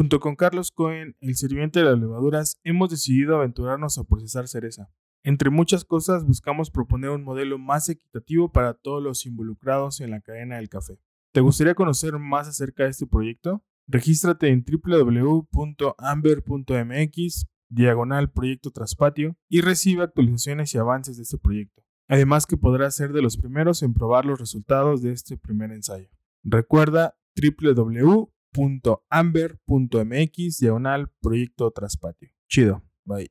Junto con Carlos Cohen, el sirviente de las levaduras, hemos decidido aventurarnos a procesar cereza. Entre muchas cosas, buscamos proponer un modelo más equitativo para todos los involucrados en la cadena del café. ¿Te gustaría conocer más acerca de este proyecto? Regístrate en www.amber.mx, diagonal proyecto traspatio, y recibe actualizaciones y avances de este proyecto. Además que podrás ser de los primeros en probar los resultados de este primer ensayo. Recuerda www.amber.mx, diagonal proyecto traspatio. Chido, bye.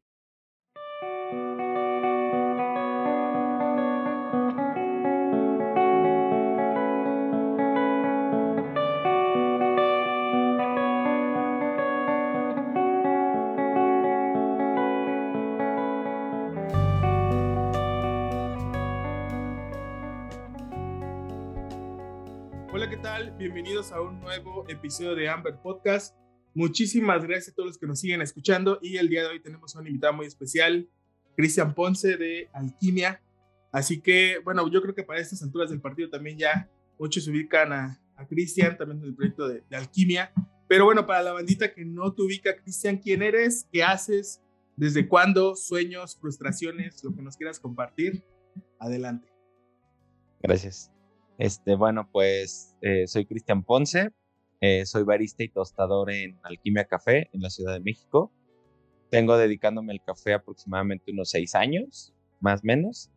Bienvenidos a un nuevo episodio de Amber Podcast. Muchísimas gracias a todos los que nos siguen escuchando y el día de hoy tenemos a un invitado muy especial, Cristian Ponce de Alquimia. Así que, bueno, yo creo que para estas alturas del partido también ya muchos ubican a, a Cristian, también del proyecto de, de, Alquimia. Pero bueno, para la bandita que no te ubica, Cristian, ¿quién eres? ¿Qué haces? ¿Desde cuándo? ¿Sueños? ¿Frustraciones? Lo que nos quieras compartir. Adelante. Gracias. Este, bueno, pues eh, soy Cristian Ponce, eh, soy barista y tostador en Alquimia Café en la Ciudad de México. Tengo dedicándome al café aproximadamente unos seis años, más o menos,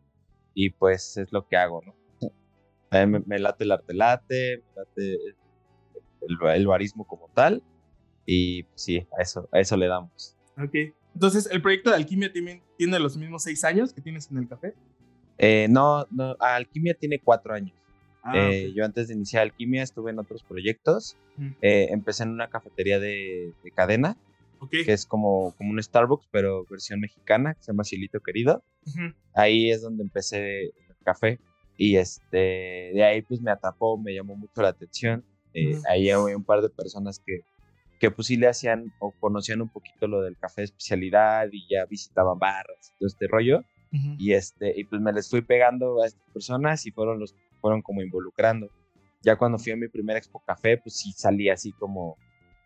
y pues es lo que hago, ¿no? me, me, late el arte late, me late el, el, barismo como tal, y pues, sí, a eso, a eso le damos. Ok, entonces el proyecto de Alquimia tiene, tiene los mismos seis años que tienes en el café. Eh, no, no, Alquimia tiene cuatro años. Ah, eh, yo antes de iniciar alquimia estuve en otros proyectos. Mm. Eh, empecé en una cafetería de, cadena, que es como, como un Starbucks, pero versión mexicana, que se llama Silito Querido. Ahí es donde empecé el café. Y este, de ahí pues me atrapó, me llamó mucho la atención. Eh, ahí había un par de personas que, que pues sí le hacían o conocían un poquito lo del café de especialidad y ya visitaban barras y todo este rollo. Y este, y pues me les fui pegando a estas personas y fueron los fueron como involucrando. Ya cuando fui a mi primer Expo Café, pues sí salí así como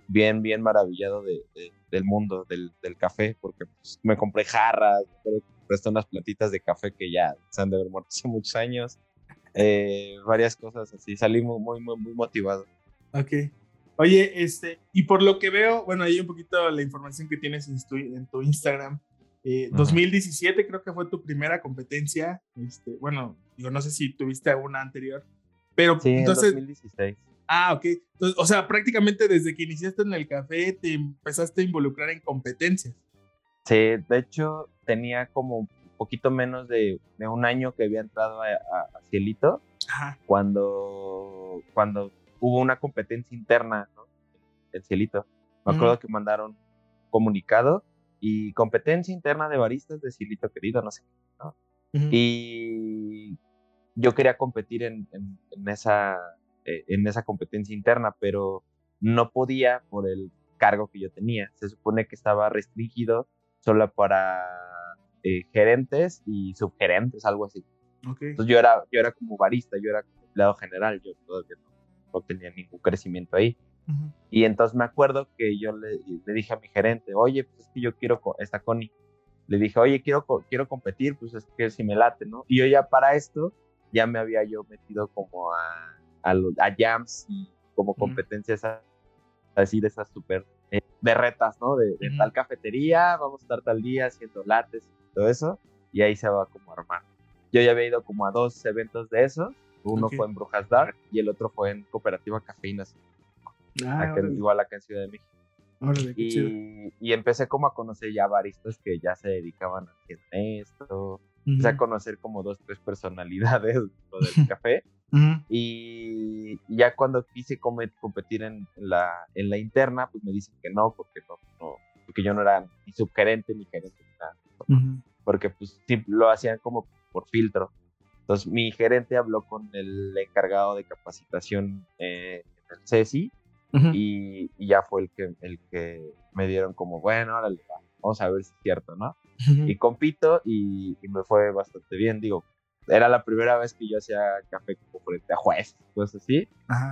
bien, bien maravillado de, del mundo del, del, café, porque pues, me compré jarras, me presté unas plantitas de café que ya se han de haber muerto hace muchos años, eh, varias cosas así, salí muy, muy, muy motivado. Ok. Oye, este, y por lo que veo, bueno, ahí un poquito la información que tienes en tu, en tu Instagram, 2017 eh, creo que fue tu primera competencia. Este, bueno, digo, no sé si tuviste alguna anterior, pero sí, entonces... 2016. Ah, ok. Entonces, o sea, prácticamente desde que iniciaste en el café te empezaste a involucrar en competencias. Sí, de hecho tenía como un poquito menos de, de un año que había entrado a, a, Cielito, Ajá. cuando cuando hubo una competencia interna, ¿no? El Cielito. Me acuerdo que mandaron comunicado y competencia interna de baristas de Silito Querido, no sé. ¿no? Y yo quería competir en, en, esa, eh, en esa competencia interna, pero no podía por el cargo que yo tenía. Se supone que estaba restringido solo para eh, gerentes y subgerentes, algo así. Entonces yo era, yo era como barista, yo era empleado general, yo todavía no tenía ningún crecimiento ahí. Y entonces me acuerdo que yo le, le, dije a mi gerente, oye, pues es que yo quiero, esta Connie, le dije, oye, quiero, quiero competir, pues es que si me late, ¿no? Y yo ya para esto, ya me había yo metido como a, a, a jams y como competencias así de esas súper eh, de retas, ¿no? De, tal cafetería, vamos a estar tal día haciendo lates y todo eso, y ahí se va como a armar. Yo ya había ido como a dos eventos de esos, uno fue en Brujas Dark y el otro fue en Cooperativa Cafeínas Ah, igual acá en Ciudad de México. y, y, empecé como a conocer ya baristas que ya se dedicaban a hacer esto. Empecé a conocer como dos, tres personalidades del café. y, ya cuando quise competir en la, en la interna, pues me dicen que no, porque no, no porque yo no era ni subgerente ni gerente Porque pues sí, lo hacían como por filtro. Entonces mi gerente habló con el encargado de capacitación eh, en el CESI y, ya fue el que, el que me dieron como, bueno, órale, vamos a ver si es cierto, ¿no? Y compito y, me fue bastante bien, digo, era la primera vez que yo hacía café como frente a jueces, cosas así,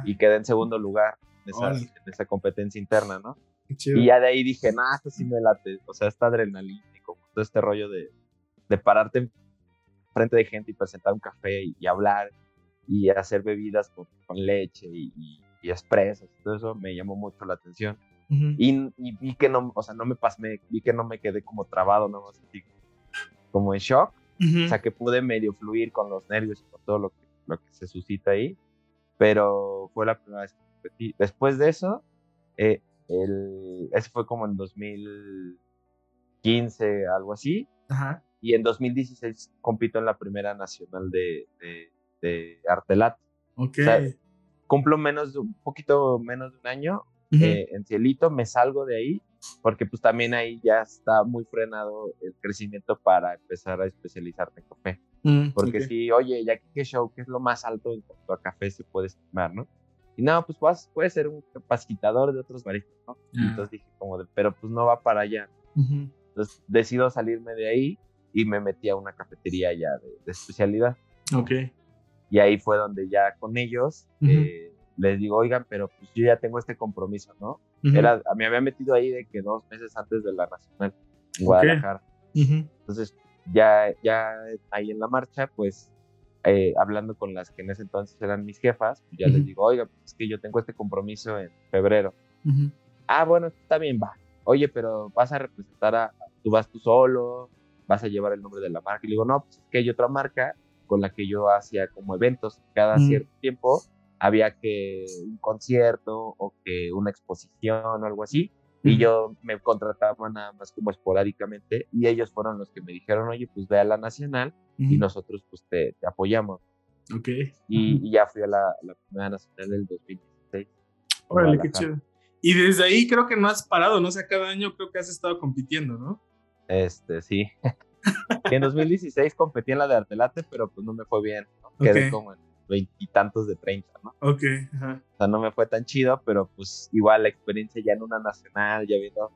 y quedé en segundo lugar en esa, en esa competencia interna, ¿no? Y ya de ahí dije, nah, esto sí me late. O sea, y como todo este rollo de, de pararte frente de gente y presentar un café y, hablar y hacer bebidas con, con leche y, y, y, expresas. Todo eso me llamó mucho la atención. Y, vi que no, o sea, no me pasé, vi que no me quedé como trabado, no sentí como en shock. O sea, que pude medio fluir con los nervios y con todo lo que, lo que se suscita ahí. Pero fue la primera vez que competí. Después de eso, eh, el, ese fue como en 2015, algo así. Ajá. Y en 2016 compito en la primera nacional de, de, de Artelat. Ok. cumplo menos de un poquito menos de un año eh, en Cielito, me salgo de ahí porque pues también ahí ya está muy frenado el crecimiento para empezar a especializarte en café. Mm, porque si, oye, ya que qué show, ¿qué es lo más alto en cuanto a café se puede estimar, no? Y no, pues puedes, puede ser un capacitador de otros baristas, ¿no? Ah. entonces dije como de, pero pues no va para allá. Entonces decido salirme de ahí y me metí a una cafetería ya de, especialidad. Ok. Y ahí fue donde ya con ellos eh, les digo, oigan, pero pues yo ya tengo este compromiso, ¿no? Era, me había metido ahí de que dos meses antes de la Nacional en Guadalajara. Entonces, ya, ya ahí en la marcha, pues eh, hablando con las que en ese entonces eran mis jefas, pues ya les digo, oiga, pues es que yo tengo este compromiso en febrero. Ah, bueno, está bien, va. Oye, pero vas a representar a, tú vas tú solo, vas a llevar el nombre de la marca. Y le digo, no, pues es que hay otra marca con la que yo hacía como eventos cada cierto tiempo. Había que un concierto o que una exposición o algo así y yo me contrataba nada más como esporádicamente y ellos fueron los que me dijeron, oye, pues ve a la nacional y nosotros pues te, apoyamos. Ok. Y, ya fui a la, la, primera nacional del 2016. Órale, qué chido. Y desde ahí creo que no has parado, ¿no? O sea, cada año creo que has estado compitiendo, ¿no? Este, sí. en 2016 competí en la de Artelate, pero pues no me fue bien. Quedé como en veintitantos de treinta, ¿no? Ok, ajá. O sea, no me fue tan chido, pero pues igual la experiencia ya en una nacional, ya viendo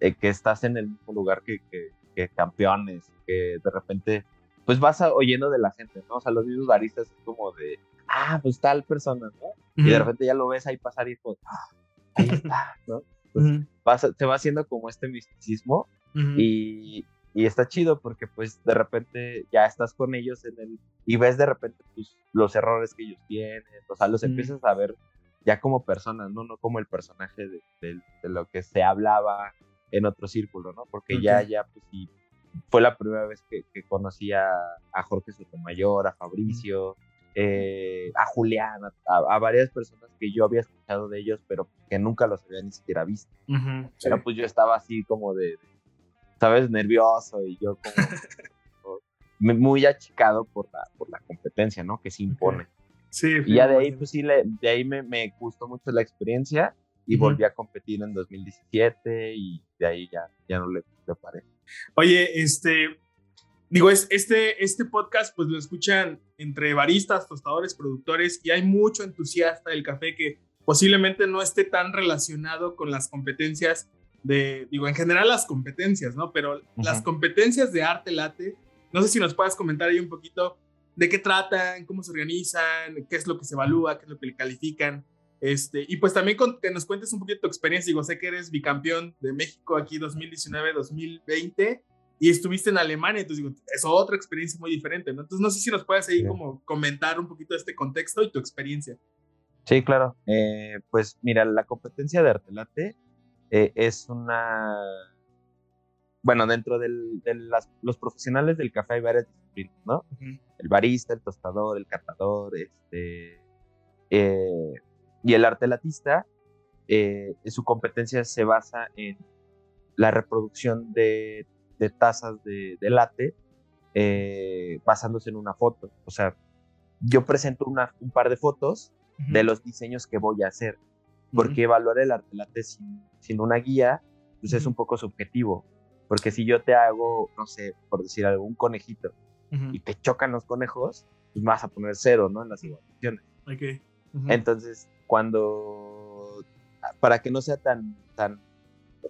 eh, que estás en el mismo lugar que, que, campeones, que de repente, pues vas oyendo de la gente, ¿no? O sea, los mismos baristas es como de, ah, pues tal persona, ¿no? Y de repente ya lo ves ahí pasar y pues, ah, ahí está, ¿no? Pues te va haciendo como este misticismo y, y está chido porque pues de repente ya estás con ellos en el y ves de repente pues, los errores que ellos tienen, o sea, los empiezas a ver ya como personas, ¿no? No como el personaje de, de, lo que se hablaba en otro círculo, ¿no? Porque ya, ya, pues sí, fue la primera vez que, que conocí a, a, Jorge Sotomayor, a Fabricio, eh, a Julián, a, varias personas que yo había escuchado de ellos, pero que nunca los había ni siquiera visto. pero pues yo estaba así como de, ¿sabes? Nervioso y yo como muy achicado por la, por la competencia, ¿no? Que se impone. Sí. Y ya de ahí, pues sí, de ahí me, me, gustó mucho la experiencia y volví a competir en 2017 y de ahí ya, ya no le, paré. Oye, este, digo, es, este, este podcast pues lo escuchan entre baristas, tostadores, productores y hay mucho entusiasta del café que posiblemente no esté tan relacionado con las competencias de, digo, en general las competencias, ¿no? Pero las competencias de arte late, no sé si nos puedas comentar ahí un poquito de qué tratan, cómo se organizan, qué es lo que se evalúa, qué es lo que le califican. Este, y pues también que nos cuentes un poquito tu experiencia. Digo, sé que eres bicampeón de México aquí 2019-2020 y estuviste en Alemania, entonces digo, es otra experiencia muy diferente, ¿no? Entonces no sé si nos puedes ahí como comentar un poquito de este contexto y tu experiencia. Sí, claro. Eh, pues mira, la competencia de Artelate eh, es una... Bueno, dentro de los profesionales del café hay varias disciplinas, ¿no? El barista, el tostador, el catador, este... Eh, y el artelatista, eh, su competencia se basa en la reproducción de, tazas de, de latte basándose en una foto. O sea, yo presento una, un par de fotos de los diseños que voy a hacer porque evaluar el arte sin, sin una guía, pues es un poco subjetivo, porque si yo te hago, no sé, por decir algo, un conejito y te chocan los conejos, pues vas a poner cero, ¿no? En las evaluaciones. Okay. Entonces, cuando, para que no sea tan, tan,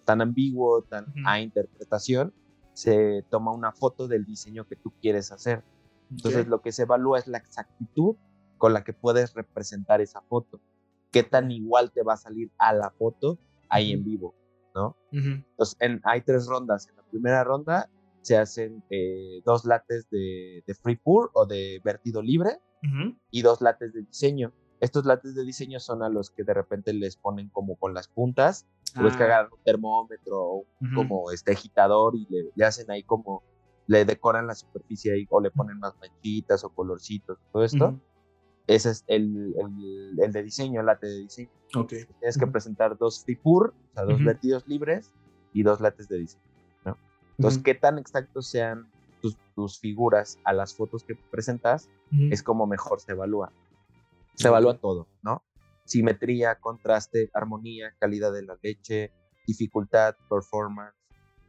tan ambiguo, tan a interpretación, se toma una foto del diseño que tú quieres hacer. Entonces, lo que se evalúa es la exactitud con la que puedes representar esa foto qué tan igual te va a salir a la foto ahí en vivo. ¿No? Entonces, en, hay tres rondas. En la primera ronda se hacen eh, dos lates de, free pour o de vertido libre y dos lates de diseño. Estos lates de diseño son a los que de repente les ponen como con las puntas, ah. que agarran un termómetro, como este agitador y le, hacen ahí como, le decoran la superficie ahí o le ponen más manchitas o colorcitos, todo esto. Ese es el, el, de diseño, el late de diseño. Okay. Tienes que presentar dos free pour, o sea, dos vertidos libres y dos lates de diseño. Entonces, qué tan exactos sean tus, figuras a las fotos que presentas es como mejor se evalúa. Se evalúa todo, ¿no? Simetría, contraste, armonía, calidad de la leche, dificultad, performance,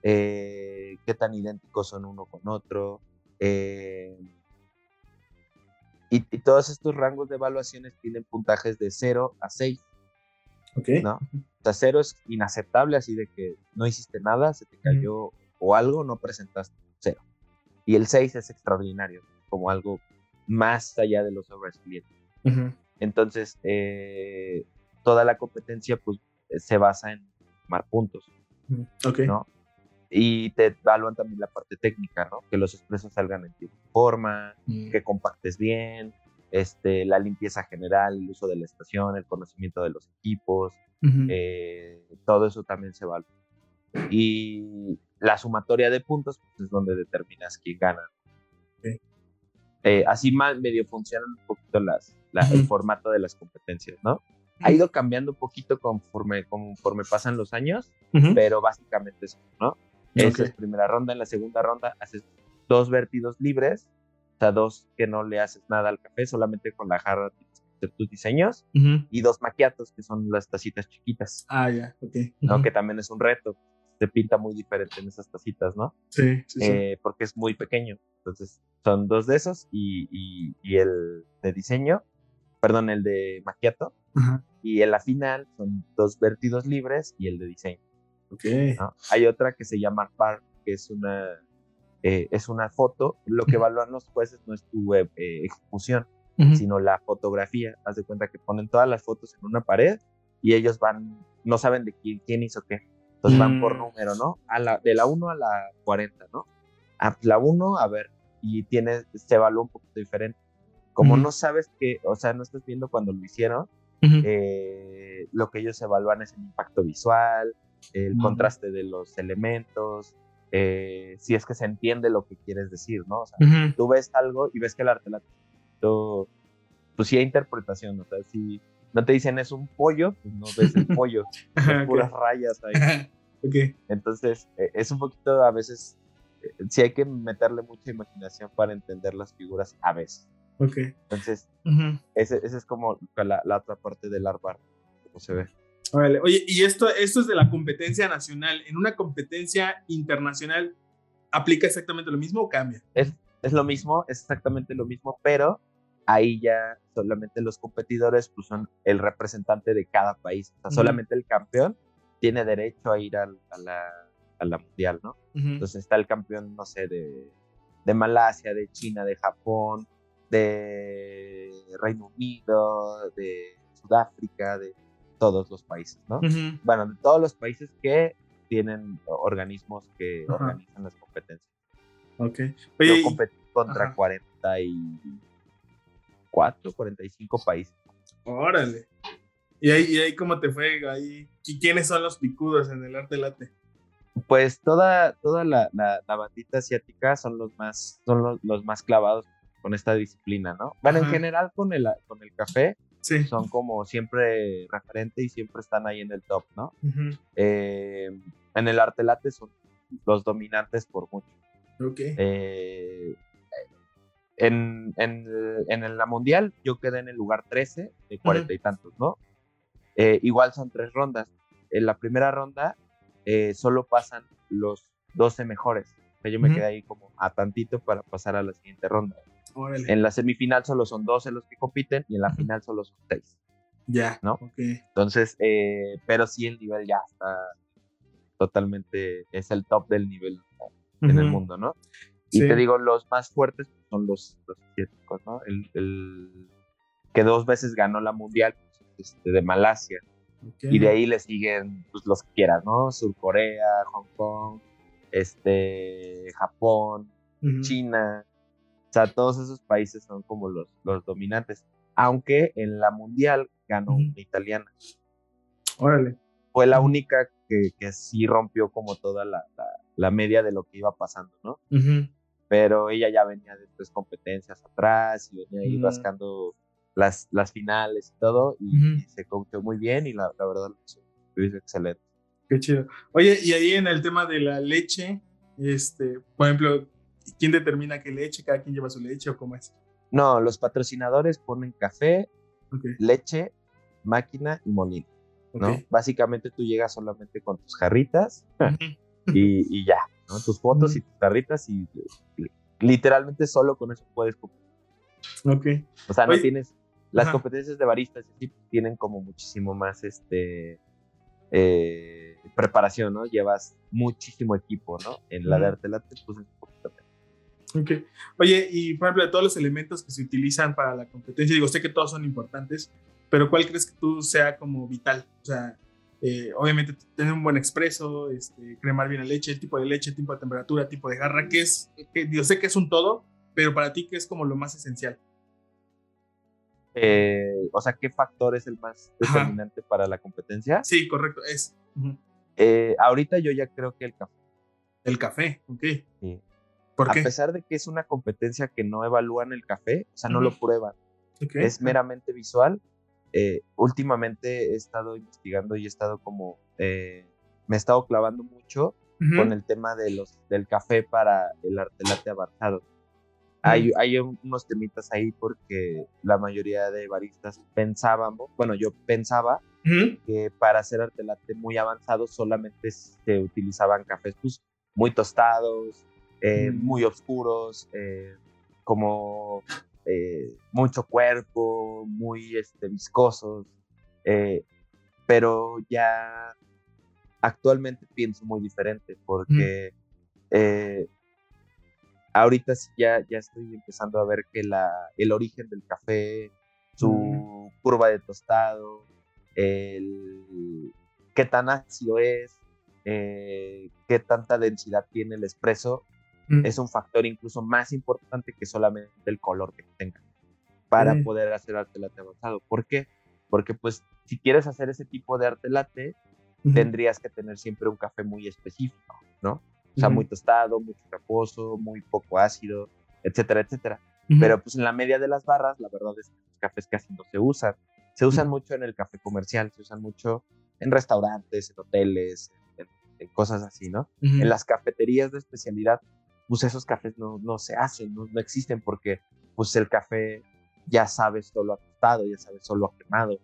eh, qué tan idénticos son uno con otro. Eh, y, todos estos rangos de evaluaciones tienen puntajes de 0 a 6. Ok. ¿no? O sea, 0 es inaceptable, así de que no hiciste nada, se te cayó o algo, no presentaste cero. Y el 6 es extraordinario, como algo más allá de los sobresalientes. Entonces, eh, toda la competencia pues, se basa en tomar puntos. ¿no? Y te evalúan también la parte técnica, ¿no? Que los expresos salgan en tiempo forma, mm. que compactes bien, este, la limpieza general, el uso de la estación, el conocimiento de los equipos, eh, todo eso también se evalúa. Y la sumatoria de puntos pues, es donde determinas quién gana. Eh, así más medio funcionan un poquito las, el formato de las competencias, ¿no? Ha ido cambiando un poquito conforme, conforme pasan los años, pero básicamente es ¿no? Esa es primera ronda. En la segunda ronda haces dos vertidos libres, o sea, dos que no le haces nada al café, solamente con la jarra de tus diseños, y dos maquiatos, que son las tacitas chiquitas. Ah, ya, ok. ¿no? Que también es un reto se pinta muy diferente en esas tacitas, ¿no? Sí, sí, eh, Porque es muy pequeño. Entonces, son dos de esos y, y, el de diseño, perdón, el de maquiato. Y en la final son dos vertidos libres y el de diseño. Ok. Hay otra que se llama PAR, que es una, eh, es una foto. Lo que evalúan los jueces no es tu eh, ejecución, sino la fotografía. Haz de cuenta que ponen todas las fotos en una pared y ellos van, no saben de quién, quién hizo qué. Entonces van por mm. número, ¿no? A la, de la 1 a la 40, ¿no? A la 1, a ver, y tiene, se evalúa un poquito diferente. Como no sabes que, o sea, no estás viendo cuando lo hicieron, eh, lo que ellos evalúan es el impacto visual, el contraste de los elementos, eh, si es que se entiende lo que quieres decir, ¿no? O sea, tú ves algo y ves que el arte, la, pues sí hay interpretación, o sea, si no te dicen es un pollo, pues no ves el pollo, son puras rayas ahí. okay. Entonces, eh, es un poquito a veces, eh, sí hay que meterle mucha imaginación para entender las figuras a veces. Ok. Entonces, ese, es como la, otra parte del arbar, como se ve. Oye, y esto, esto es de la competencia nacional. ¿En una competencia internacional aplica exactamente lo mismo o cambia? Es, es lo mismo, es exactamente lo mismo, pero ahí ya solamente los competidores pues, son el representante de cada país. O sea, solamente el campeón tiene derecho a ir a, la, a la, mundial, ¿no? Entonces está el campeón, no sé, de, de, Malasia, de China, de Japón, de Reino Unido, de Sudáfrica, de todos los países, ¿no? Bueno, de todos los países que tienen organismos que organizan las competencias. Ok. Yo competí contra 40 y 44, 45 países. Órale. ¿Y ahí, y ahí cómo te fue? Ahí, ¿Y quiénes son los picudos en el arte late? Pues toda, toda la, la, bandita asiática son los más, son los, más clavados con esta disciplina, ¿no? Bueno, en general con el, con el café sí. son como siempre referente y siempre están ahí en el top, ¿no? Eh, en el arte late son los dominantes por mucho. Ok. Eh, en, en, la mundial yo quedé en el lugar 13 de cuarenta y tantos, ¿no? Eh, igual son tres rondas. En la primera ronda eh, solo pasan los 12 mejores. O sea, yo me quedé ahí como a tantito para pasar a la siguiente ronda. En la semifinal solo son 12 los que compiten y en la final solo son 6. Ya. ¿No? Entonces, eh, pero sí el nivel ya está totalmente, es el top del nivel en el mundo, ¿no? Y te digo, los más fuertes son los, los asiáticos, ¿no? El, el, que dos veces ganó la mundial este, de Malasia, Y de ahí le siguen pues, los que quieras, ¿no? Sur Corea, Hong Kong, este, Japón, China. O sea, todos esos países son como los, los dominantes. Aunque en la mundial ganó una italiana. Órale. Fue la única que, que sí rompió como toda la, la, media de lo que iba pasando, ¿no? Pero ella ya venía de tres competencias atrás y venía ahí mm. rascando las, las finales y todo, y, se coachó muy bien y la, la verdad lo hizo, excelente. Qué chido. Oye, y ahí en el tema de la leche, este, por ejemplo, ¿quién determina qué leche? ¿Cada quien lleva su leche o cómo es? No, los patrocinadores ponen café, leche, máquina y molino. ¿no? Básicamente tú llegas solamente con tus jarritas y, y, ya, ¿no? Tus fotos y tus jarritas y literalmente solo con eso puedes Ok. O sea, no tienes las competencias de baristas sí tienen como muchísimo más este eh, preparación, ¿no? Llevas muchísimo equipo, ¿no? En la de arte latte, pues es un poquito Ok. Oye, y por ejemplo, de todos los elementos que se utilizan para la competencia, digo, sé que todos son importantes, pero ¿cuál crees que tú sea como vital? O sea, eh, obviamente tener un buen expreso, este, cremar bien la leche, el tipo de leche, el tipo de temperatura, tipo de garra, que es, que, yo sé que es un todo, pero para ti, ¿qué es como lo más esencial? Eh, o sea, ¿qué factor es el más determinante para la competencia? Sí, correcto, es. Eh, ahorita yo ya creo que el café. El café, ok. Sí. ¿Por qué? A pesar de que es una competencia que no evalúan el café, o sea, no lo prueban. Es meramente visual. Eh, últimamente he estado investigando y he estado como, me he estado clavando mucho con el tema de los, del café para el arte latte avanzado. Hay, hay unos temitas ahí porque la mayoría de baristas pensábamos, bueno, yo pensaba que para hacer arte latte muy avanzado solamente se utilizaban cafés pues, muy tostados, eh, mm. muy oscuros, eh, como eh, mucho cuerpo, muy este, viscosos, pero ya actualmente pienso muy diferente porque ahorita sí ya, ya estoy empezando a ver que la, el origen del café, su mm. curva de tostado, el, qué tan ácido es, eh, qué tanta densidad tiene el espresso, mm. es un factor incluso más importante que solamente el color que tenga para poder hacer arte latte avanzado. ¿Por qué? Porque pues si quieres hacer ese tipo de arte latte, tendrías que tener siempre un café muy específico, ¿no? O sea, muy tostado, mucho reposo, muy poco ácido, etcétera, etcétera. Pero pues en la media de las barras, la verdad es que los cafés casi no se usan. Se usan mucho en el café comercial, se usan mucho en restaurantes, en hoteles, en, cosas así, ¿no? En las cafeterías de especialidad, pues esos cafés no, no se hacen, no, no, existen porque pues el café ya sabes solo a tostado, ya sabes solo a quemado.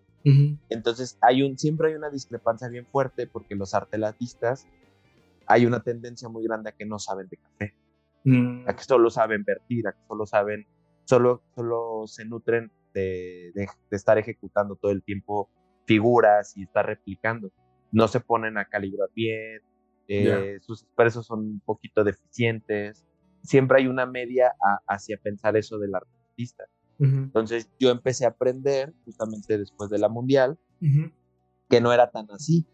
Entonces hay un, siempre hay una discrepancia bien fuerte porque los artelatistas hay una tendencia muy grande a que no saben de café, mm. a que solo saben vertir, a que solo saben, solo, solo se nutren de, de, estar ejecutando todo el tiempo figuras y estar replicando. No se ponen a calibrar bien, eh, sus expresos son un poquito deficientes. Siempre hay una media hacia pensar eso del artista. Entonces yo empecé a aprender justamente después de la mundial que no era tan así,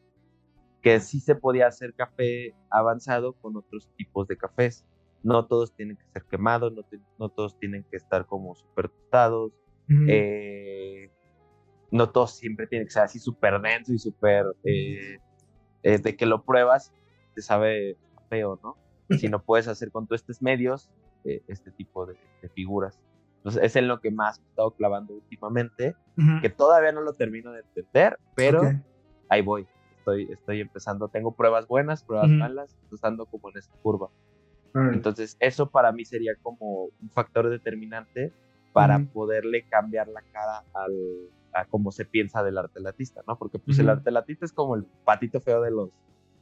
que sí se podía hacer café avanzado con otros tipos de cafés. No todos tienen que ser quemados, no, no todos tienen que estar como súper tostados. Eh, no todos siempre tienen que ser así súper denso y súper... Eh, eh, de que lo pruebas, te sabe feo, ¿no? Si no puedes hacer con estos medios este tipo de, figuras. Entonces, es en lo que más he estado clavando últimamente, que todavía no lo termino de entender, pero ahí voy estoy, estoy empezando, tengo pruebas buenas, pruebas malas, estando como en esta curva. Entonces, eso para mí sería como un factor determinante para poderle cambiar la cara al, a cómo se piensa del arte latista, ¿no? Porque pues el arte latista es como el patito feo de los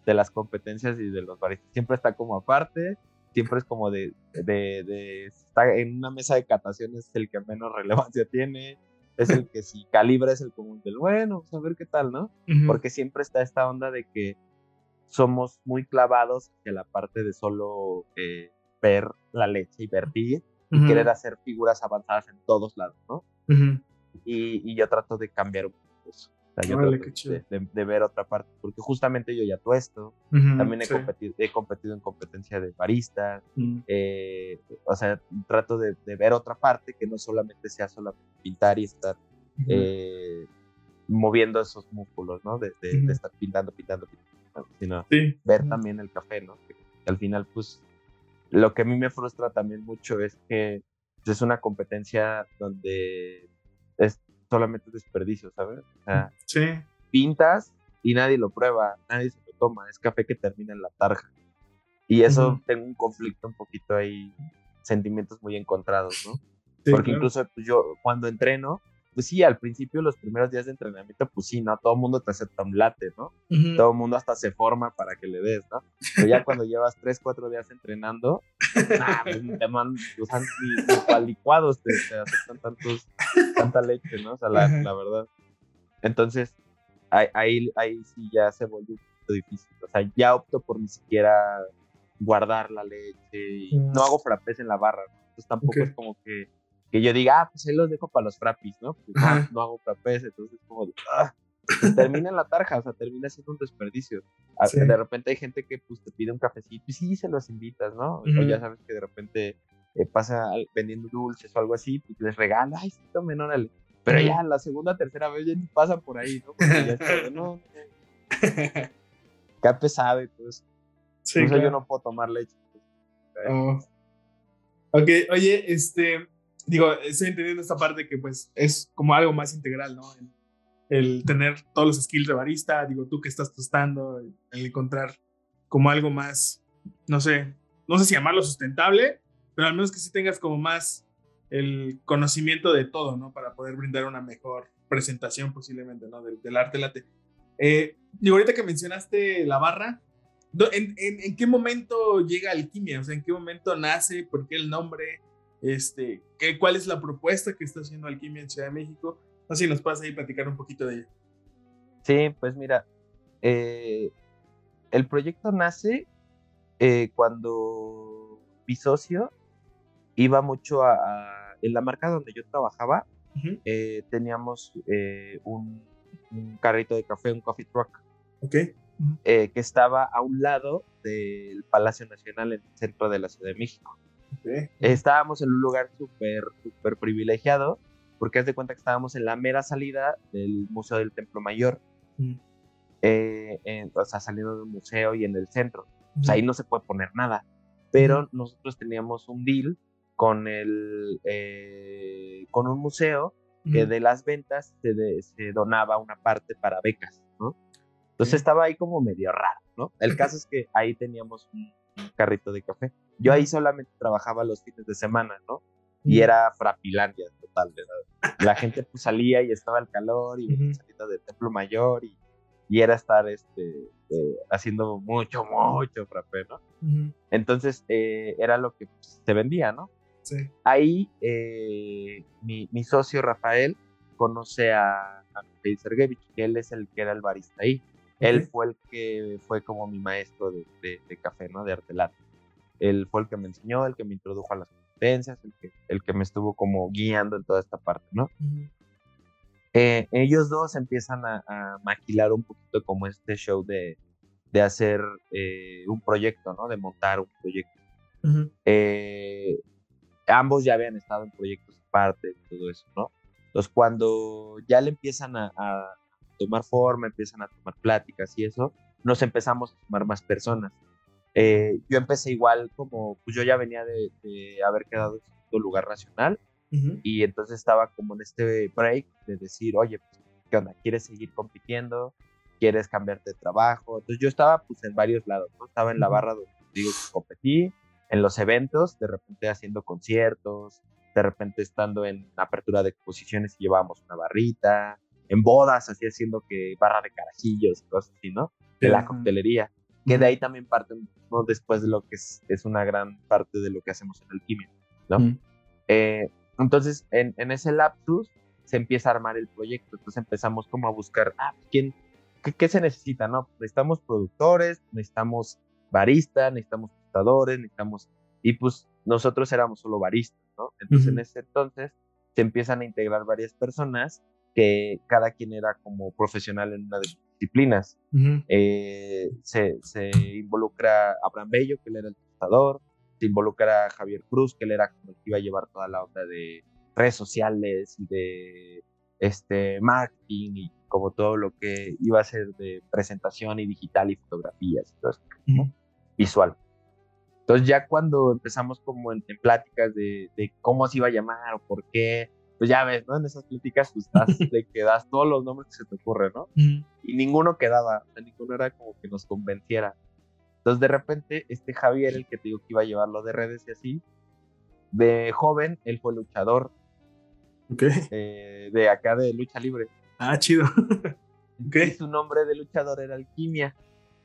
de las competencias y de los baristas. Siempre está como aparte, siempre es como de, de, de, está en una mesa de cataciones el que menos relevancia tiene, es el que si calibra es el común del bueno, vamos a ver qué tal, ¿no? Porque siempre está esta onda de que somos muy clavados hacia la parte de solo eh, ver la leche y vertir y querer hacer figuras avanzadas en todos lados, ¿no? y, yo trato de cambiar un poco eso. De, ver otra parte, porque justamente yo ya tuesto, también he, competido, he competido en competencia de barista, eh, o sea, trato de, ver otra parte que no solamente sea solo pintar y estar eh, moviendo esos músculos, ¿no? De, estar pintando, pintando, pintando, sino ver también el café, ¿no? Que, al final, pues, lo que a mí me frustra también mucho es que es una competencia donde es solamente desperdicio, ¿sabes? O sea, sí. pintas y nadie lo prueba, nadie se lo toma, es café que termina en la tarja. Y eso tengo un conflicto un poquito ahí, sentimientos muy encontrados, ¿no? Porque incluso pues, yo cuando entreno, pues sí, al principio, los primeros días de entrenamiento, pues sí, ¿no? Todo el mundo te acepta un late, ¿no? Todo el mundo hasta se forma para que le des, ¿no? Pero ya cuando llevas tres, cuatro días entrenando, nah, pues, te mandan, ni, licuados, te, aceptan tantos, tanta leche, ¿no? O sea, la, la verdad. Entonces, ahí, ahí, sí ya se vuelve un poquito difícil. O sea, ya opto por ni siquiera guardar la leche y no hago frappés en la barra, ¿no? Entonces tampoco es como que que yo diga, ah, pues ahí los dejo para los frappis, ¿no? Pues no, hago frappés, entonces como, ah, termina en la tarja, o sea, termina siendo un desperdicio. De repente hay gente que pues te pide un cafecito y sí se los invitas, ¿no? O ya sabes que de repente eh, pasa vendiendo dulces o algo así, pues les regala, ay, sí, tomen, órale. Pero ya la segunda, tercera vez ya ni pasan por ahí, ¿no? Porque ya está, no, Qué pesado, pues. Sí, yo no puedo tomar leche. Oh. Ok, oye, este, digo, estoy entendiendo esta parte que pues es como algo más integral, ¿no? El, tener todos los skills de barista, digo, tú que estás tostando, el, encontrar como algo más, no sé, no sé si llamarlo sustentable, pero al menos que sí tengas como más el conocimiento de todo, ¿no? Para poder brindar una mejor presentación posiblemente, ¿no? Del, arte late. Eh, digo, ahorita que mencionaste la barra, ¿en, en, en qué momento llega Alquimia? O sea, ¿en qué momento nace? ¿Por qué el nombre? Este, ¿qué, ¿Cuál es la propuesta que está haciendo Alquimia en Ciudad de México? No sé si nos puedes ahí platicar un poquito de ella. Sí, pues mira, eh, el proyecto nace eh, cuando mi socio iba mucho a, en la marca donde yo trabajaba, eh, teníamos un, carrito de café, un coffee truck. Okay. que estaba a un lado del Palacio Nacional en el centro de la Ciudad de México. Estábamos en un lugar súper, súper privilegiado, porque haz de cuenta que estábamos en la mera salida del Museo del Templo Mayor. Mm. Eh, o sea, saliendo del museo y en el centro. O sea, ahí no se puede poner nada. Pero nosotros teníamos un deal con, el, eh, con un museo que de las ventas se, se, donaba una parte para becas, ¿no? Entonces estaba ahí como medio raro, ¿no? El caso es que ahí teníamos un carrito de café. Yo ahí solamente trabajaba los fines de semana, ¿no? Y era frapilandia total, ¿verdad? La gente pues salía y estaba el calor y uh salía del Templo Mayor y, y era estar este, eh, haciendo mucho, mucho frappé, ¿no? Entonces eh, era lo que pues, se vendía, ¿no? Sí. Ahí eh, mi, mi, socio Rafael conoce a, a Sergevich, que él es el que era el barista ahí. Él fue el que fue como mi maestro de, de, café, ¿no? De arte latte. Él fue el que me enseñó, el que me introdujo a las competencias, el que, el que me estuvo como guiando en toda esta parte, ¿no? Eh, ellos dos empiezan a, maquilar un poquito como este show de, de hacer eh, un proyecto, ¿no? De montar un proyecto. Eh, ambos ya habían estado en proyectos aparte todo eso, ¿no? Entonces, cuando ya le empiezan a, tomar forma, empiezan a tomar pláticas y eso, nos empezamos a sumar más personas. Eh, yo empecé igual como, pues yo ya venía de, haber quedado en segundo lugar nacional y entonces estaba como en este break de decir, oye, pues, ¿qué onda? ¿Quieres seguir compitiendo? ¿Quieres cambiarte de trabajo? Entonces yo estaba pues en varios lados, ¿no? Estaba en la barra donde digo que competí, en los eventos, de repente haciendo conciertos, de repente estando en apertura de exposiciones y llevábamos una barrita, en bodas, así haciendo que barra de carajillos, cosas así, ¿no? De la coctelería. Que de ahí también parte, ¿no? Después de lo que es, es una gran parte de lo que hacemos en Alquimia, ¿no? Eh, entonces, en, en, ese lapsus se empieza a armar el proyecto. Entonces empezamos como a buscar, ah, ¿quién, qué, se necesita, no? Necesitamos productores, necesitamos baristas, necesitamos tostadores, necesitamos... Y pues nosotros éramos solo baristas, ¿no? Entonces en ese entonces se empiezan a integrar varias personas que cada quien era como profesional en una de sus disciplinas. Eh, se, se, involucra Abraham Bello, que él era el tostador, se involucra Javier Cruz, que él era como el que iba a llevar toda la onda de redes sociales y de este, marketing y como todo lo que iba a ser de presentación y digital y fotografías, visual. Entonces ya cuando empezamos como en, pláticas de, cómo se iba a llamar o por qué, pues ya ves, ¿no? En esas pláticas pues le quedas todos los nombres que se te ocurren, ¿no? Y ninguno quedaba, ninguno era como que nos convenciera. Entonces de repente este Javier, el que te digo que iba a llevarlo de redes y así, de joven, él fue luchador. Eh, de acá de lucha libre. Ah, chido. Y su nombre de luchador era Alquimia.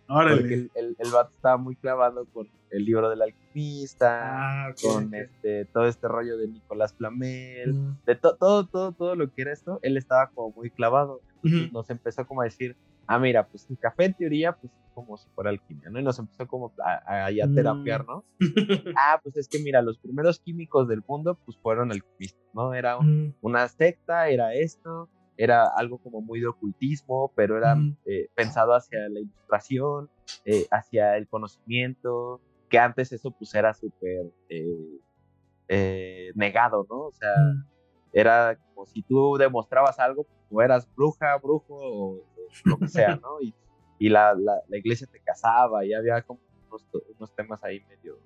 Porque el, el, vato estaba muy clavado con el libro del alquimista, ah, con este, todo este rollo de Nicolás Flamel, de todo, todo, todo lo que era esto, él estaba como muy clavado. Nos empezó como a decir, ah, mira, pues el café en teoría, pues como si fuera alquimia, ¿no? Y nos empezó como a, a, mm. terapiar, ¿no? ah, pues es que mira, los primeros químicos del mundo, pues fueron alquimistas, ¿no? Era una secta, era esto, era algo como muy de ocultismo, pero era eh, pensado hacia la ilustración, eh, hacia el conocimiento, que antes eso pues era súper eh, negado, ¿no? O sea, era como si tú demostrabas algo, tú eras bruja, brujo o, lo que sea, ¿no? Y, y la, la, la, iglesia te casaba y había como unos, unos temas ahí medio,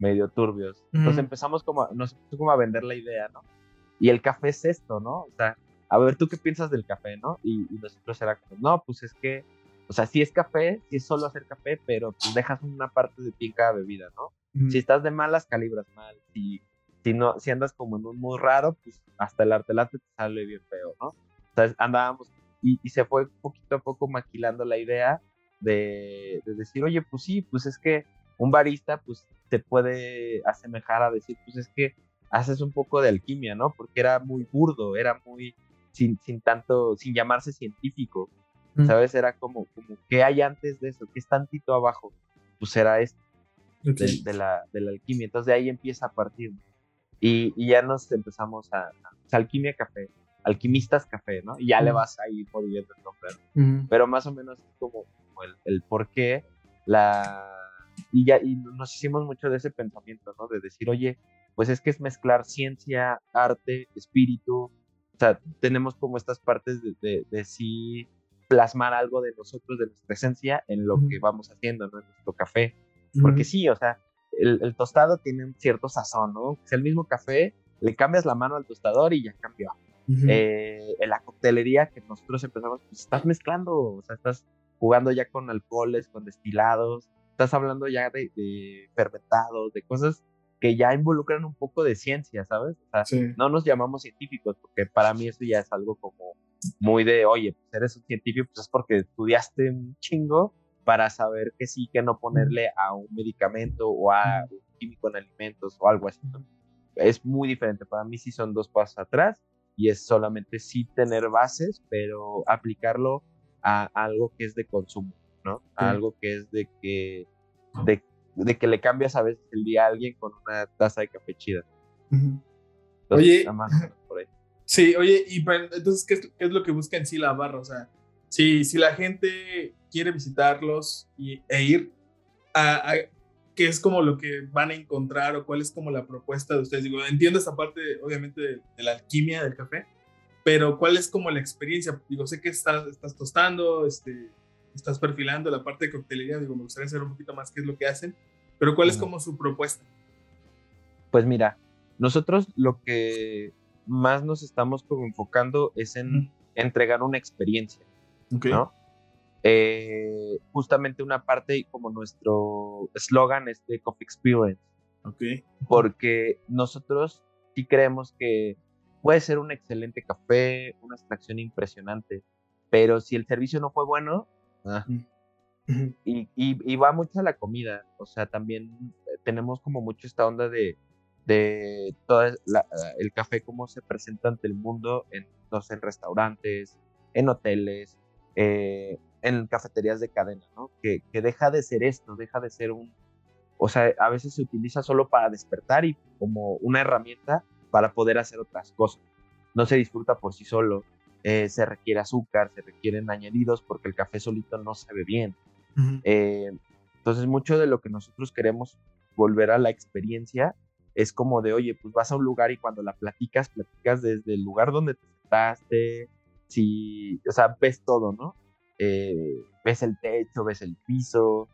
medio turbios. Entonces empezamos como, nos empezó como a vender la idea, ¿no? Y el café es esto, ¿no? O sea, a ver, ¿tú qué piensas del café, no? Y, nosotros era como, no, pues es que, o sea, sí es café, sí es solo hacer café, pero pues dejas una parte de ti en cada bebida, ¿no? Si estás de malas, calibras mal. Si, si, no, si andas como en un muy raro, pues hasta el artelate te sale bien feo, ¿no? O sea, andábamos y, se fue poquito a poco maquilando la idea de, de, decir, oye, pues sí, pues es que un barista, pues te puede asemejar a decir, pues es que haces un poco de alquimia, ¿no? Porque era muy burdo, era muy sin, sin tanto, sin llamarse científico, mm. ¿sabes? Era como, como, ¿qué hay antes de eso? ¿Qué es tantito abajo? Pues era esto, de, la, de la alquimia. Entonces de ahí empieza a partir. Y, y ya nos empezamos a, alquimia café, alquimistas café, ¿no? Y ya le mm. vas a ir moviendo el nombre. Pero más o menos es como, el, el por qué la... Y ya y nos hicimos mucho de ese pensamiento, ¿no? De decir, oye, pues es que es mezclar ciencia, arte, espíritu, o sea, tenemos como estas partes de, de, sí plasmar algo de nosotros, de nuestra esencia, en lo que vamos haciendo, ¿no? En nuestro café. Porque sí, o sea, el, tostado tiene un cierto sazón, ¿no? Es el mismo café, le cambias la mano al tostador y ya cambió. Eh, en la coctelería que nosotros empezamos, pues estás mezclando, o sea, estás jugando ya con alcoholes, con destilados, estás hablando ya de, de fermentados, de cosas que ya involucran un poco de ciencia, ¿sabes? O sea, no nos llamamos científicos, porque para mí eso ya es algo como muy de, oye, pues eres un científico, pues es porque estudiaste un chingo para saber que sí, que no ponerle a un medicamento o a un químico en alimentos o algo así. Es muy diferente, para mí sí son dos pasos atrás y es solamente sí tener bases, pero aplicarlo a algo que es de consumo, ¿no? A algo que es de que, de de que le cambias a veces el día a alguien con una taza de café chida. oye, sí, oye, y entonces, ¿qué es, lo que busca en sí la barra? O sea, si, si la gente quiere visitarlos y, e ir a, qué es como lo que van a encontrar o cuál es como la propuesta de ustedes. Digo, entiendo esa parte, obviamente, de, la alquimia del café, pero ¿cuál es como la experiencia? Digo, sé que estás, estás tostando, este, estás perfilando la parte de coctelería, digo, me gustaría saber un poquito más qué es lo que hacen, pero ¿cuál es como su propuesta? Pues mira, nosotros lo que más nos estamos como enfocando es en entregar una experiencia, ¿no? Eh, justamente una parte como nuestro eslogan es de Coffee Experience. Okay. Porque nosotros sí creemos que puede ser un excelente café, una extracción impresionante, pero si el servicio no fue bueno, Ah. Y, y, va mucho a la comida, o sea, también eh, tenemos como mucho esta onda de, de todo el café como se presenta ante el mundo en, en restaurantes, en hoteles, eh, en cafeterías de cadena, ¿no? Que, que, deja de ser esto, deja de ser un, o sea, a veces se utiliza solo para despertar y como una herramienta para poder hacer otras cosas. No se disfruta por sí solo. Eh, se requiere azúcar, se requieren añadidos porque el café solito no se ve bien. Eh, entonces, mucho de lo que nosotros queremos volver a la experiencia es como de, oye, pues vas a un lugar y cuando la platicas, platicas desde el lugar donde te sentaste, si, o sea, ves todo, ¿no? Eh, ves el techo, ves el piso,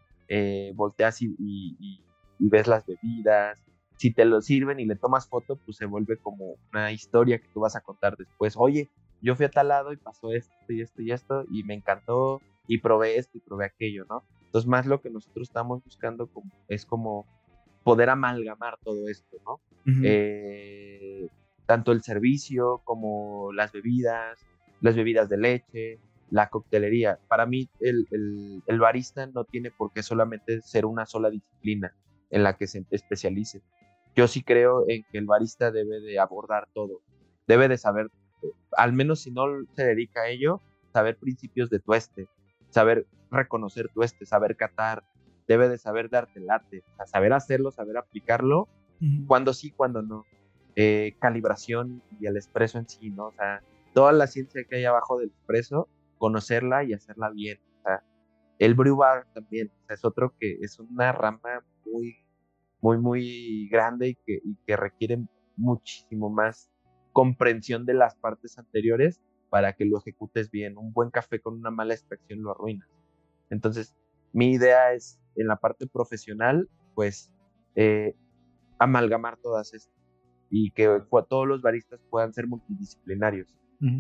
volteas y, ves las bebidas. Si te lo sirven y le tomas foto, pues se vuelve como una historia que tú vas a contar después. Oye, yo fui a tal lado y pasó esto y esto y esto y me encantó y probé esto y probé aquello, ¿no? Entonces, más lo que nosotros estamos buscando como, es como poder amalgamar todo esto, ¿no? Eh, tanto el servicio como las bebidas, las bebidas de leche, la coctelería. Para mí, el, el, el, barista no tiene por qué solamente ser una sola disciplina en la que se especialice. Yo sí creo en que el barista debe de abordar todo, debe de saber al menos si no se dedica a ello, saber principios de tueste, saber reconocer tueste, saber catar, debe de saber darte late, saber hacerlo, saber aplicarlo, cuando sí, cuando no. Eh, calibración y el expreso en sí, ¿no? O sea, toda la ciencia que hay abajo del expreso, conocerla y hacerla bien. O sea, el brew bar también, es otro que es una rama muy, muy, muy grande y que, y que requiere muchísimo más comprensión de las partes anteriores para que lo ejecutes bien. Un buen café con una mala extracción lo arruinas. Entonces, mi idea es en la parte profesional, pues, eh, amalgamar todas estas y que todos los baristas puedan ser multidisciplinarios.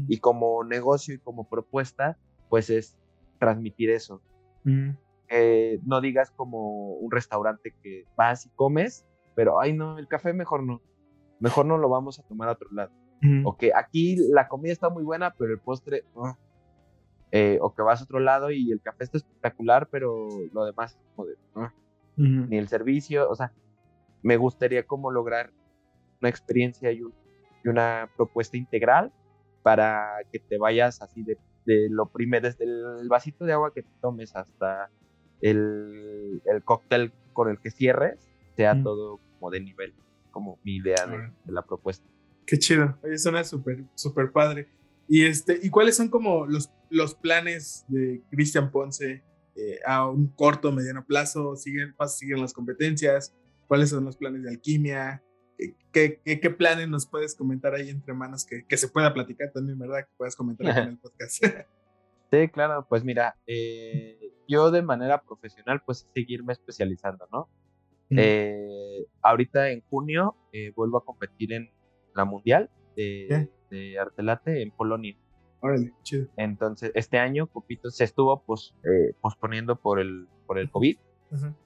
Y como negocio y como propuesta, pues es transmitir eso. no digas como un restaurante que vas y comes, pero, ay, no, el café mejor no. Mejor no lo vamos a tomar a otro lado. O que aquí la comida está muy buena, pero el postre, ah. eh, o que vas a otro lado y el café está espectacular, pero lo demás es como de, ah. ni el servicio, o sea, me gustaría como lograr una experiencia y, una propuesta integral para que te vayas así de, lo primero, desde el vasito de agua que te tomes hasta el, el cóctel con el que cierres, sea todo como de nivel, como mi idea de la propuesta. Qué chido. Oye, suena súper, súper padre. Y, este, ¿Y cuáles son como los, los planes de Cristian Ponce eh, a un corto, mediano plazo? ¿Siguen, ¿Siguen las competencias? ¿Cuáles son los planes de alquimia? ¿Qué, qué, qué planes nos puedes comentar ahí entre manos que, que, se pueda platicar también, verdad? Que puedas comentar en el podcast. sí, claro, pues mira, eh, yo de manera profesional, pues seguirme especializando, ¿no? Eh, ahorita en junio vuelvo a competir en la mundial de, de Artelate en Polonia. Órale, chido. Entonces, este año Copito se estuvo pues, eh, posponiendo por el, por el COVID.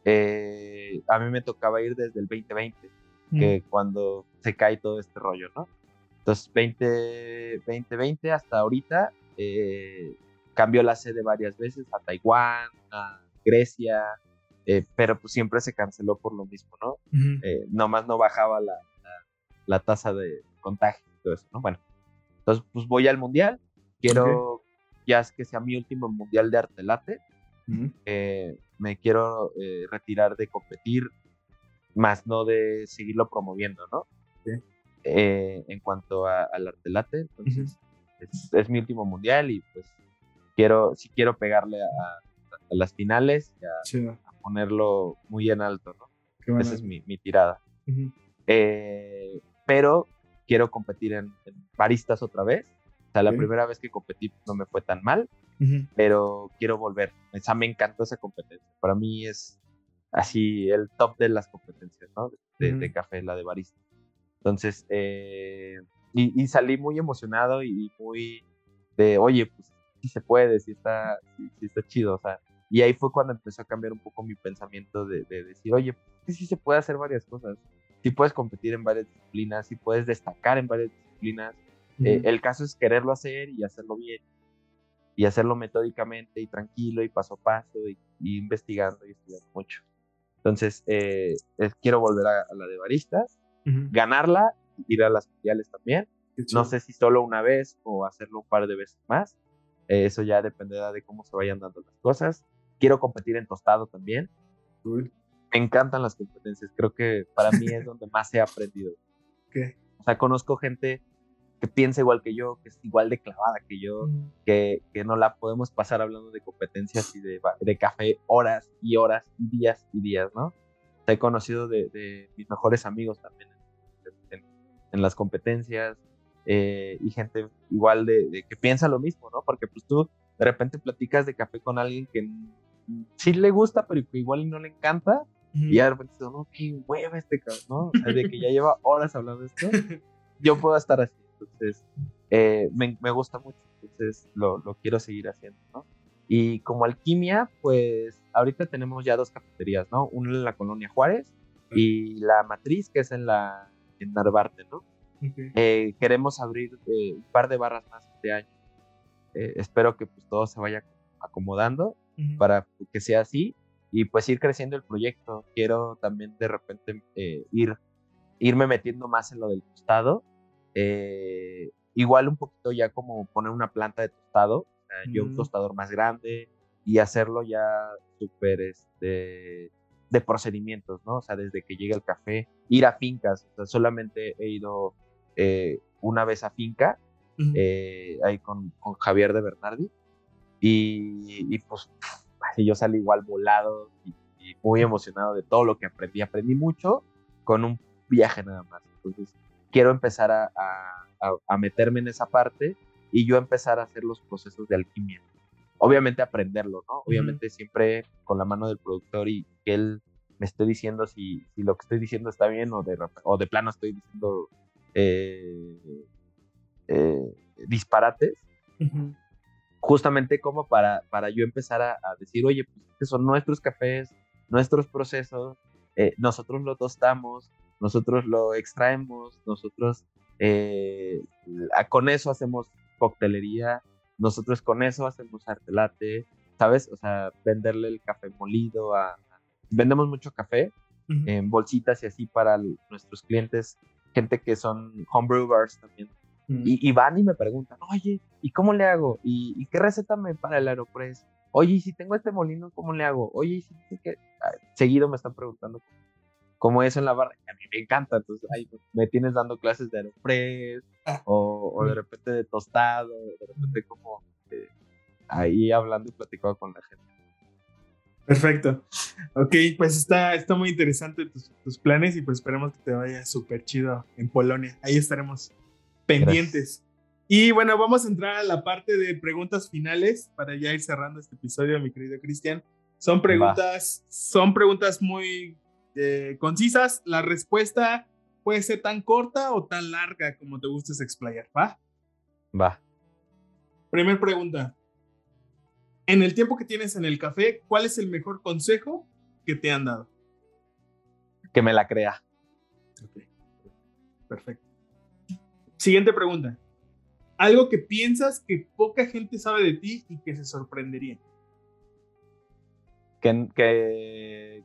Eh, a mí me tocaba ir desde el 2020, que cuando se cae todo este rollo, ¿no? Entonces, 20, 2020 hasta ahorita eh, cambió la sede varias veces a Taiwán, a Grecia, pero pues siempre se canceló por lo mismo, ¿no? nomás no bajaba la, la tasa de contagio y todo eso, ¿no? Bueno, entonces pues voy al mundial, quiero ya es que sea mi último mundial de arte late, eh, me quiero eh, retirar de competir, más no de seguirlo promoviendo, ¿no? Eh, en cuanto al arte late, entonces es, mi último mundial y pues quiero, si quiero pegarle a, las finales y a, ponerlo muy en alto, ¿no? Esa es mi, mi tirada. eh, pero quiero competir en, baristas otra vez. O sea, la primera vez que competí no me fue tan mal, pero quiero volver. O sea, me encantó esa competencia. Para mí es así el top de las competencias, ¿no? De, café, la de barista. Entonces, eh, y, salí muy emocionado y muy de, oye, pues sí se puede, sí está, sí, está chido, o sea, y ahí fue cuando empezó a cambiar un poco mi pensamiento de, decir, oye, pues sí se puede hacer varias cosas si puedes competir en varias disciplinas, si puedes destacar en varias disciplinas. Eh, el caso es quererlo hacer y hacerlo bien. Y hacerlo metódicamente y tranquilo y paso a paso y, investigando y estudiando mucho. Entonces, eh, quiero volver a, la de baristas, ganarla, ir a las mundiales también. No sé si solo una vez o hacerlo un par de veces más. Eh, eso ya dependerá de cómo se vayan dando las cosas. Quiero competir en tostado también me encantan las competencias. Creo que para mí es donde más he aprendido. ¿Qué? O sea, conozco gente que piensa igual que yo, que es igual de clavada que yo, que, que, no la podemos pasar hablando de competencias y de, de café horas y horas, días y días, ¿no? he conocido de, mis mejores amigos también en, las competencias eh, y gente igual de, que piensa lo mismo, ¿no? Porque pues tú de repente platicas de café con alguien que sí le gusta, pero que igual no le encanta. Y de repente no, qué hueva este cabrón, ¿no? O sea, de que ya lleva horas hablando de esto, yo puedo estar así. Entonces, eh, me, me, gusta mucho, entonces lo, lo, quiero seguir haciendo, ¿no? Y como alquimia, pues ahorita tenemos ya dos cafeterías, ¿no? Una en la colonia Juárez y la matriz, que es en la en Narvarte, ¿no? Eh, queremos abrir eh, un par de barras más este año. Eh, espero que pues todo se vaya acomodando para que sea así y pues ir creciendo el proyecto. Quiero también de repente ir irme metiendo más en lo del tostado. igual un poquito ya como poner una planta de tostado yo un tostador más grande y hacerlo ya súper este, de procedimientos, ¿no? O sea, desde que llega el café, ir a fincas, o sea, solamente he ido eh, una vez a finca, eh, ahí con, con, Javier de Bernardi, y, y pues yo salí igual volado y, muy emocionado de todo lo que aprendí. Aprendí mucho con un viaje nada más. Entonces, quiero empezar a, a, a meterme en esa parte y yo empezar a hacer los procesos de alquimia. Obviamente aprenderlo, ¿no? Obviamente siempre con la mano del productor y que él me esté diciendo si, si lo que estoy diciendo está bien o de, o de plano estoy diciendo eh, eh, disparates. Justamente como para, para yo empezar a, decir, oye, pues estos son nuestros cafés, nuestros procesos, eh, nosotros lo tostamos, nosotros lo extraemos, nosotros con eso hacemos coctelería, nosotros con eso hacemos arte latte, ¿sabes? O sea, venderle el café molido a... Vendemos mucho café en bolsitas y así para nuestros clientes, gente que son homebrewers también. Y, van y me preguntan, oye, ¿y cómo le hago? ¿Y, qué receta me para el Aeropress? Oye, si tengo este molino, ¿cómo le hago? Oye, si que... Seguido me están preguntando como eso en la barra, a mí me encanta, entonces ahí me tienes dando clases de Aeropress, ah, o, de repente de tostado, de repente como eh, ahí hablando y platicando con la gente. Perfecto. Ok, pues está, está muy interesante tus, planes y pues esperemos que te vaya súper chido en Polonia. Ahí estaremos pendientes. Y bueno, vamos a entrar a la parte de preguntas finales para ya ir cerrando este episodio, mi querido Cristian. Son preguntas, son preguntas muy eh, concisas. La respuesta puede ser tan corta o tan larga como te gustes explayar, ¿va? Va. Primer pregunta. En el tiempo que tienes en el café, ¿cuál es el mejor consejo que te han dado? Que me la crea. Ok. Perfecto. Siguiente pregunta. Algo que piensas que poca gente sabe de ti y que se sorprendería. Que, que,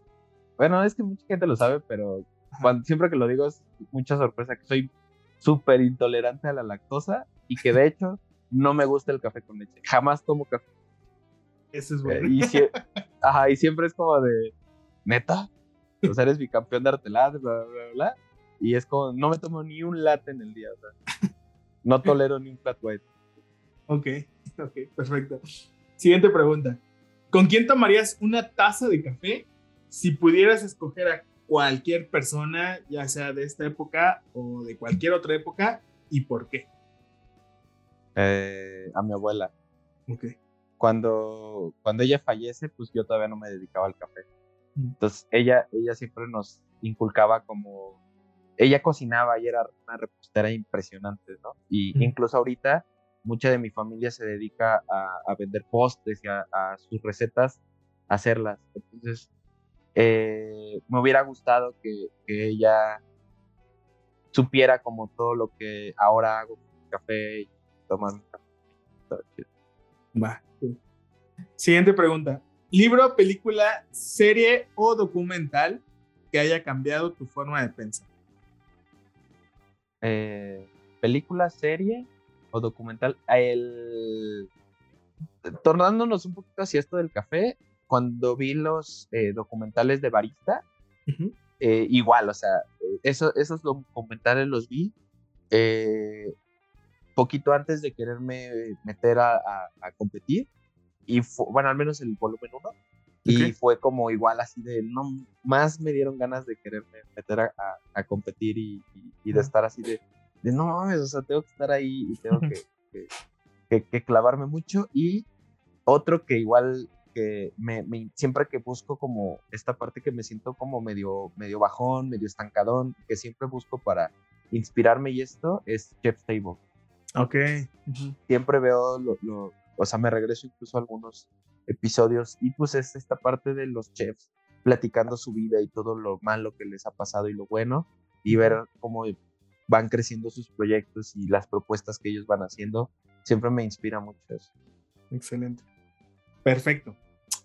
bueno, es que mucha gente lo sabe, pero cuando, siempre que lo digo es mucha sorpresa que soy súper intolerante a la lactosa y que de hecho no me gusta el café con leche. Jamás tomo café. Eso es bueno. Y, ajá, y siempre es como de, neta, o sea, eres campeón de artelada, bla, bla, bla, Y es como, no me tomo ni un latte en el día, o sea, no tolero ni un flat white. Ok, ok, perfecto. Siguiente pregunta. ¿Con quién tomarías una taza de café si pudieras escoger a cualquier persona, ya sea de esta época o de cualquier otra época, ¿y por qué? Eh, a mi abuela. Ok. Cuando, cuando ella fallece, pues yo todavía no me dedicaba al café. Mm. Entonces ella, ella siempre nos inculcaba como... Ella cocinaba y era una repostera impresionante, ¿no? Y mm. incluso ahorita mucha de mi familia se dedica a, vender postres y a, a sus recetas, hacerlas. Entonces, eh, me hubiera gustado que, ella supiera como todo lo que ahora hago con café y tomando café. Va. Siguiente pregunta. ¿Libro, película, serie o documental que haya cambiado tu forma de pensar? Eh, película, serie o documental. El... Tornándonos un poquito hacia esto del café, cuando vi los eh, documentales de Barista, eh, igual, o sea, eso, esos documentales los vi. Eh, poquito antes de quererme meter a, competir, y bueno, al menos el volumen 1, y fue como igual así de, no, más me dieron ganas de quererme meter a, competir y, de estar así de, de, no mames, o sea, tengo que estar ahí y tengo que, que, clavarme mucho. Y otro que igual que me, siempre que busco como esta parte que me siento como medio, medio bajón, medio estancadón, que siempre busco para inspirarme y esto es Chef's Table. Ok. Siempre veo, lo, o sea, me regreso incluso a algunos episodios y pues es esta parte de los chefs platicando su vida y todo lo malo que les ha pasado y lo bueno y ver cómo van creciendo sus proyectos y las propuestas que ellos van haciendo, siempre me inspira mucho eso. Excelente. Perfecto.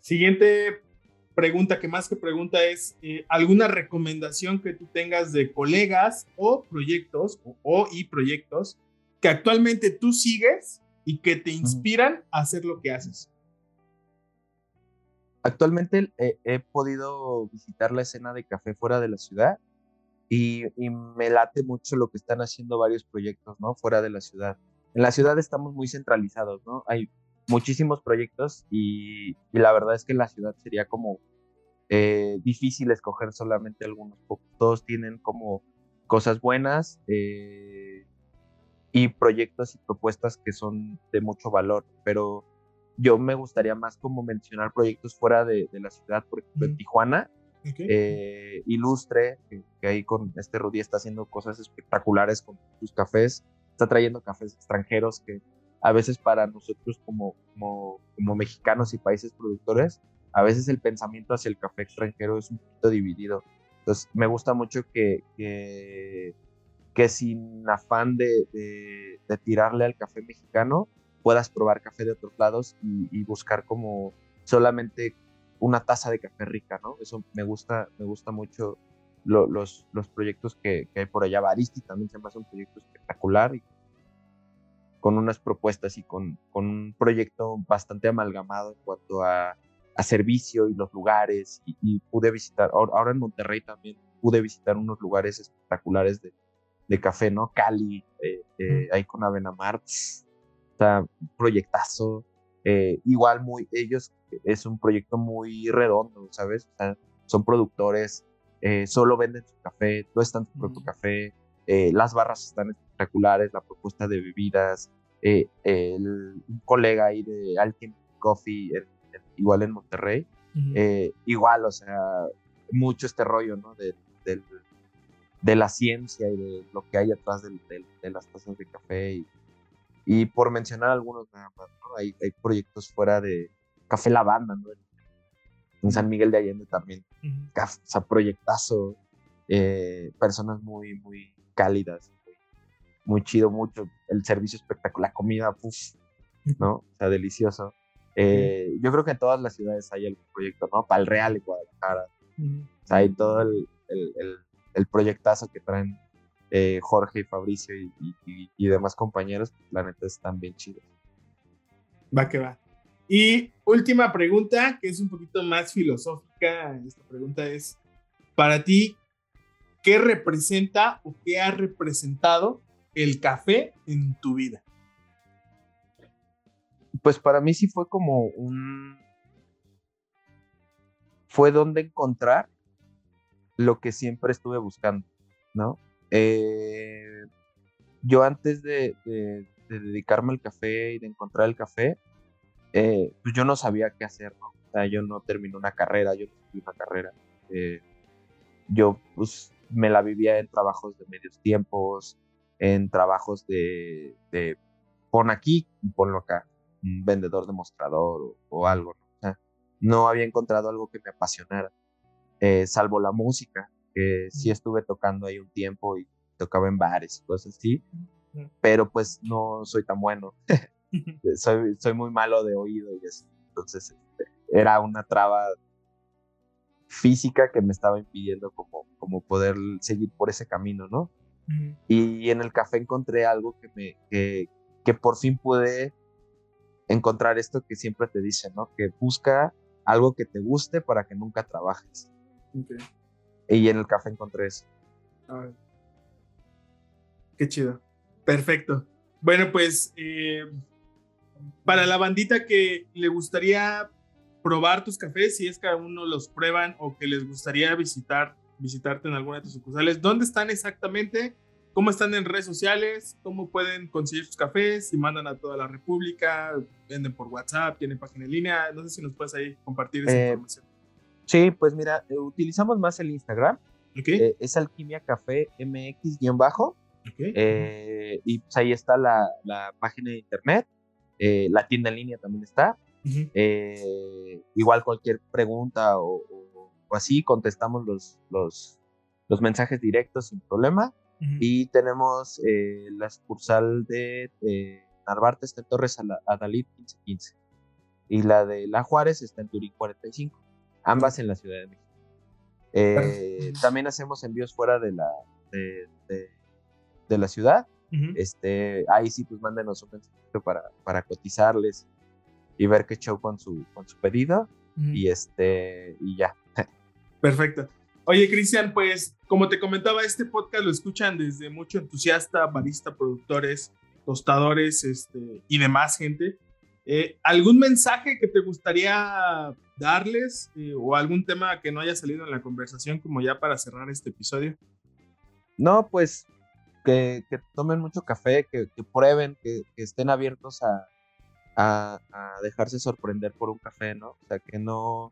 Siguiente pregunta, que más que pregunta es, eh, ¿alguna recomendación que tú tengas de colegas o proyectos o, y proyectos que actualmente tú sigues y que te inspiran a hacer lo que haces? Actualmente he podido visitar la escena de café fuera de la ciudad y, me late mucho lo que están haciendo varios proyectos, ¿no? Fuera de la ciudad. En la ciudad estamos muy centralizados, ¿no? Hay muchísimos proyectos y, la verdad es que en la ciudad sería como eh, difícil escoger solamente algunos. Todos tienen como cosas buenas eh, y proyectos y propuestas que son de mucho valor, pero yo me gustaría más como mencionar proyectos fuera de, la ciudad, por ejemplo, en Tijuana, eh, Ilustre, que, ahí con este Rudy está haciendo cosas espectaculares con sus cafés, está trayendo cafés extranjeros que a veces para nosotros como, como, como mexicanos y países productores, a veces el pensamiento hacia el café extranjero es un poquito dividido. Entonces, me gusta mucho que, que, que sin afán de, de, de tirarle al café mexicano, puedas probar café de otros lados y, buscar como solamente una taza de café rica, ¿no? Eso me gusta, me gusta mucho los, los proyectos que, hay por allá. Baristi también se me hace un proyecto espectacular y con unas propuestas y con, con un proyecto bastante amalgamado en cuanto a, a servicio y los lugares y, pude visitar, ahora en Monterrey también pude visitar unos lugares espectaculares de, de café, ¿no? Cali, eh, eh, ahí con Avenamar, sea, proyectazo. Eh, igual muy, ellos es un proyecto muy redondo, ¿sabes? son productores, eh, solo venden su café, no están su propio café, eh, las barras están espectaculares, la propuesta de bebidas, el, un colega ahí de Alchemy Coffee, igual en Monterrey, igual, o sea, mucho este rollo, ¿no? De, de, la ciencia y de lo que hay atrás de, de las tazas de café y y por mencionar algunos nada más, ¿no? hay, hay, proyectos fuera de Café Lavanda, ¿no? En San Miguel de Allende también. O sea, proyectazo. Eh, personas muy, muy cálidas. Muy, chido, mucho. El servicio espectacular, la comida, puff, ¿no? O sea, delicioso. Eh, yo creo que en todas las ciudades hay algún proyecto, ¿no? Para el Real y Guadalajara. O sea, hay todo el, el, el, el proyectazo que traen eh, Jorge y Fabricio y, demás compañeros, la neta están bien chidos. Va que va. Y última pregunta, que es un poquito más filosófica. Esta pregunta es, para ti, ¿qué representa o qué ha representado el café en tu vida? Pues para mí sí fue como un... Fue donde encontrar lo que siempre estuve buscando, ¿no? Eh, yo antes de, dedicarme al café y de encontrar el café, eh, pues yo no sabía qué hacer, ¿no? O sea, yo no terminé una carrera, yo no una carrera. Eh, yo pues me la vivía en trabajos de medios tiempos, en trabajos de, pon aquí y ponlo acá, un vendedor demostrador o, algo, ¿no? O no había encontrado algo que me apasionara, salvo la música que sí estuve tocando ahí un tiempo y tocaba en bares y cosas así, pero pues no soy tan bueno. soy, soy muy malo de oído y eso. Entonces este, era una traba física que me estaba impidiendo como, como poder seguir por ese camino, ¿no? Y en el café encontré algo que me, que, que por fin pude encontrar esto que siempre te dicen, ¿no? Que busca algo que te guste para que nunca trabajes. Y en el café encontré eso. Qué chido. Perfecto. Bueno, pues eh, para la bandita que le gustaría probar tus cafés, si es que aún no los prueban o que les gustaría visitar, visitarte en alguna de tus sucursales, ¿dónde están exactamente? ¿Cómo están en redes sociales? ¿Cómo pueden conseguir sus cafés? Si mandan a toda la República, venden por WhatsApp, tienen página en línea. No sé si nos puedes ahí compartir esa eh, información. Sí, pues mira, eh, utilizamos más el Instagram. Eh, es Alquimia Café MX-bajo. y pues ahí está la, la, página de internet. la tienda en línea también está. igual cualquier pregunta o, así, contestamos los, los, los mensajes directos sin problema. Y tenemos eh, la sucursal de eh, Narvarte está en Torres Adalid 1515. Y la de La Juárez está en Turín 45. Ambas en la Ciudad de México. Eh, también hacemos envíos fuera de la, de, de, la ciudad. este, ahí sí, pues mándenos un mensaje para, para cotizarles y ver qué show con su, con su pedido. Y este, y ya. Perfecto. Oye, Cristian, pues como te comentaba, este podcast lo escuchan desde mucho entusiasta, barista, productores, tostadores este, y demás gente. Eh, ¿Algún mensaje que te gustaría darles eh, o algún tema que no haya salido en la conversación como ya para cerrar este episodio? No, pues que, tomen mucho café, que, prueben, que, estén abiertos a, dejarse sorprender por un café, ¿no? O sea, que no,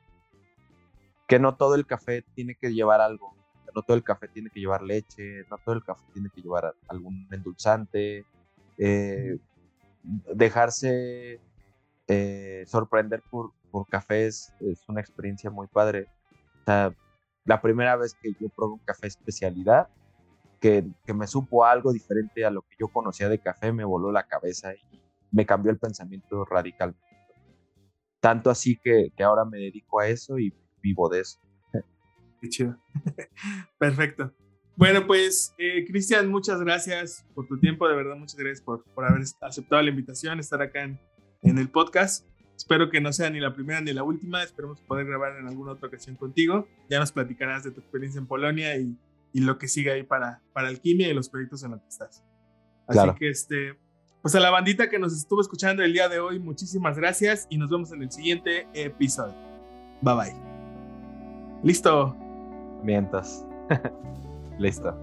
que no todo el café tiene que llevar algo, no todo el café tiene que llevar leche, no todo el café tiene que llevar algún endulzante, eh, dejarse eh, sorprender por, por cafés es una experiencia muy padre. la primera vez que yo probé un café especialidad, que, que, me supo algo diferente a lo que yo conocía de café, me voló la cabeza y me cambió el pensamiento radicalmente. Tanto así que, que ahora me dedico a eso y vivo de eso. Qué chido. Perfecto. Bueno, pues, eh, Cristian, muchas gracias por tu tiempo, de verdad, muchas gracias por, por haber aceptado la invitación, estar acá en, en, el podcast. Espero que no sea ni la primera ni la última, esperemos poder grabar en alguna otra ocasión contigo. Ya nos platicarás de tu experiencia en Polonia y, y lo que sigue ahí para, para Alquimia y los proyectos en los que estás. Así que, este, pues a la bandita que nos estuvo escuchando el día de hoy, muchísimas gracias y nos vemos en el siguiente episodio. Bye bye. Listo. Mientas. Listo.